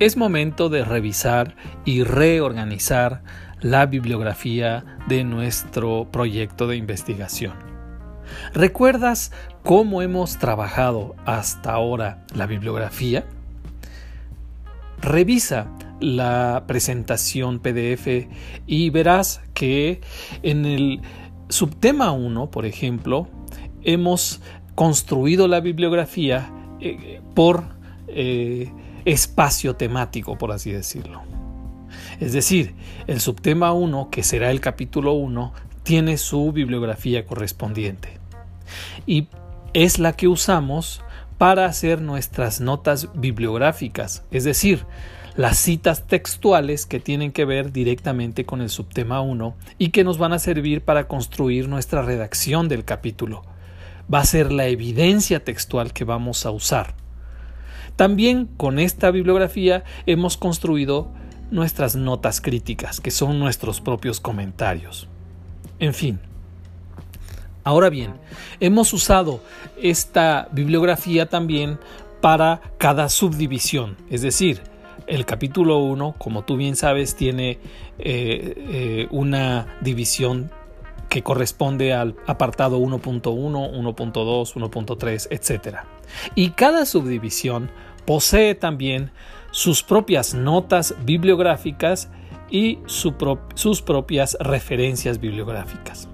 es momento de revisar y reorganizar la bibliografía de nuestro proyecto de investigación. ¿Recuerdas cómo hemos trabajado hasta ahora la bibliografía? Revisa la presentación PDF y verás que en el subtema 1, por ejemplo, hemos construido la bibliografía eh, por eh, espacio temático, por así decirlo. Es decir, el subtema 1, que será el capítulo 1, tiene su bibliografía correspondiente. Y es la que usamos para hacer nuestras notas bibliográficas, es decir, las citas textuales que tienen que ver directamente con el subtema 1 y que nos van a servir para construir nuestra redacción del capítulo. Va a ser la evidencia textual que vamos a usar. También con esta bibliografía hemos construido nuestras notas críticas, que son nuestros propios comentarios. En fin. Ahora bien, hemos usado esta bibliografía también para cada subdivisión, es decir, el capítulo 1, como tú bien sabes, tiene eh, eh, una división que corresponde al apartado 1.1, 1.2, 1.3, etc. Y cada subdivisión posee también sus propias notas bibliográficas y sus propias referencias bibliográficas.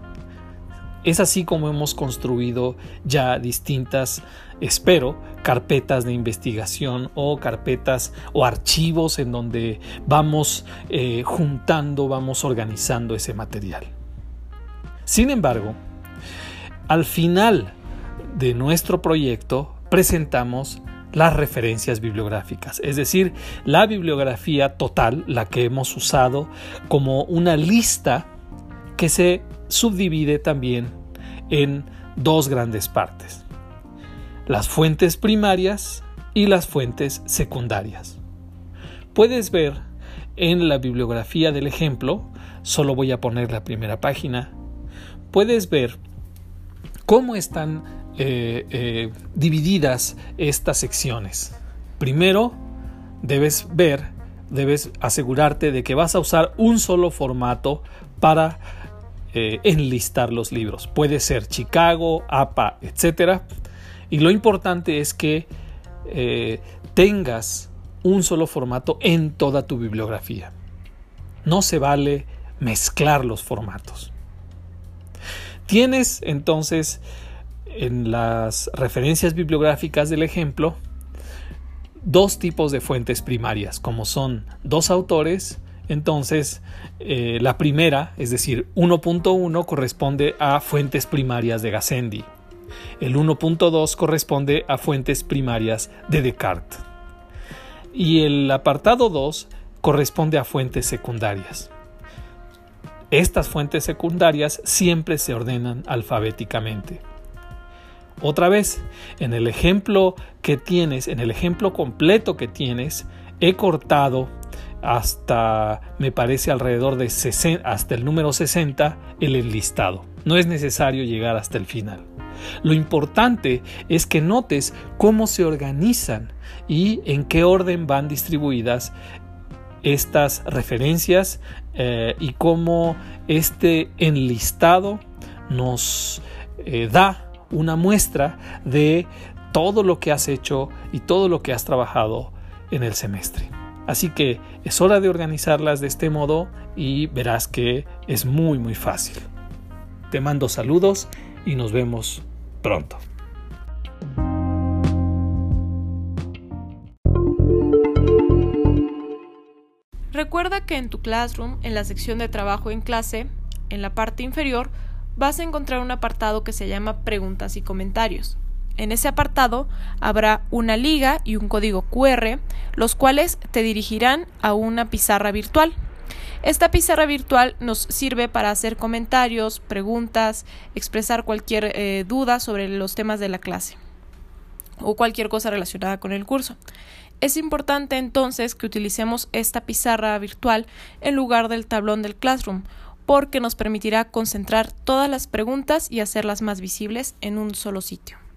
Es así como hemos construido ya distintas, espero, carpetas de investigación o carpetas o archivos en donde vamos eh, juntando, vamos organizando ese material. Sin embargo, al final de nuestro proyecto presentamos las referencias bibliográficas, es decir, la bibliografía total, la que hemos usado como una lista que se subdivide también en dos grandes partes, las fuentes primarias y las fuentes secundarias. Puedes ver en la bibliografía del ejemplo, solo voy a poner la primera página, puedes ver cómo están eh, eh, divididas estas secciones. Primero, debes ver, debes asegurarte de que vas a usar un solo formato para eh, enlistar los libros. Puede ser Chicago, APA, etc. Y lo importante es que tengas un solo formato en toda tu bibliografía. No se vale mezclar los formatos. Tienes entonces en las referencias bibliográficas del ejemplo dos tipos de fuentes primarias, como son dos autores, entonces eh, la primera, es decir, 1.1 corresponde a fuentes primarias de Gassendi, el 1.2 corresponde a fuentes primarias de Descartes. Y el apartado 2 corresponde a fuentes secundarias. Estas fuentes secundarias siempre se ordenan alfabéticamente. Otra vez, en el ejemplo que tienes, en el ejemplo completo que tienes, he cortado hasta, me parece, alrededor de 60, hasta el número 60 el enlistado. No es necesario llegar hasta el final. Lo importante es que notes cómo se organizan y en qué orden van distribuidas estas referencias eh, y cómo este enlistado nos eh, da una muestra de todo lo que has hecho y todo lo que has trabajado en el semestre. Así que es hora de organizarlas de este modo y verás que es muy muy fácil. Te mando saludos y nos vemos pronto. Recuerda que en tu Classroom, en la sección de trabajo en clase, en la parte inferior, vas a encontrar un apartado que se llama Preguntas y Comentarios. En ese apartado habrá una liga y un código QR, los cuales te dirigirán a una pizarra virtual. Esta pizarra virtual nos sirve para hacer comentarios, preguntas, expresar cualquier eh, duda sobre los temas de la clase o cualquier cosa relacionada con el curso. Es importante entonces que utilicemos esta pizarra virtual en lugar del tablón del Classroom porque nos permitirá concentrar todas las preguntas y hacerlas más visibles en un solo sitio.